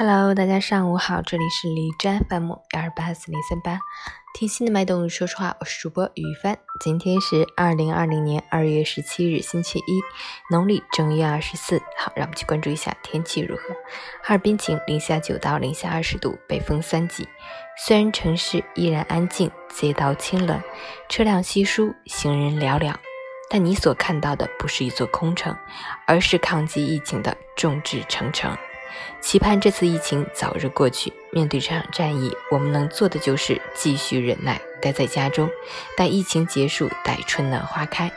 Hello，大家上午好，这里是李斋 FM 幺二八四零三八，听心的脉动。说实话，我是主播于帆。今天是二零二零年二月十七日，星期一，农历正月二十四。好，让我们去关注一下天气如何。哈尔滨晴，零下九到零下二十度，北风三级。虽然城市依然安静，街道清冷，车辆稀疏，行人寥寥，但你所看到的不是一座空城，而是抗击疫情的众志成城。期盼这次疫情早日过去。面对这场战役，我们能做的就是继续忍耐，待在家中，待疫情结束，待春暖花开。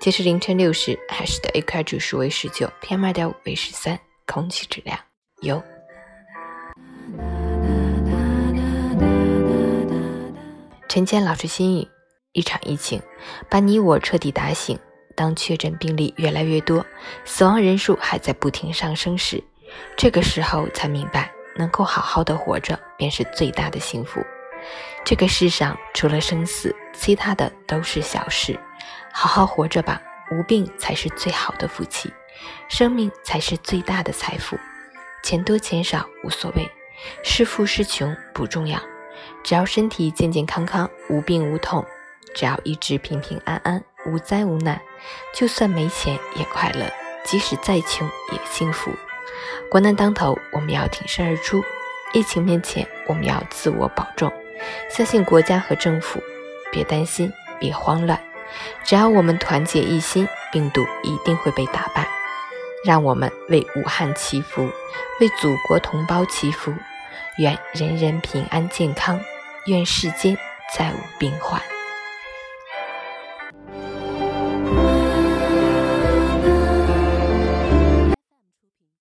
截至凌晨六时，海市的 AQI 指数为十九，PM 二点五为十三，空气质量优。陈坚老师心语：一场疫情把你我彻底打醒。当确诊病例越来越多，死亡人数还在不停上升时。这个时候才明白，能够好好的活着便是最大的幸福。这个世上除了生死，其他的都是小事。好好活着吧，无病才是最好的福气，生命才是最大的财富。钱多钱少无所谓，是富是穷不重要，只要身体健健康康，无病无痛，只要一直平平安安，无灾无难，就算没钱也快乐，即使再穷也幸福。国难当头，我们要挺身而出；疫情面前，我们要自我保重。相信国家和政府，别担心，别慌乱。只要我们团结一心，病毒一定会被打败。让我们为武汉祈福，为祖国同胞祈福。愿人人平安健康，愿世间再无病患。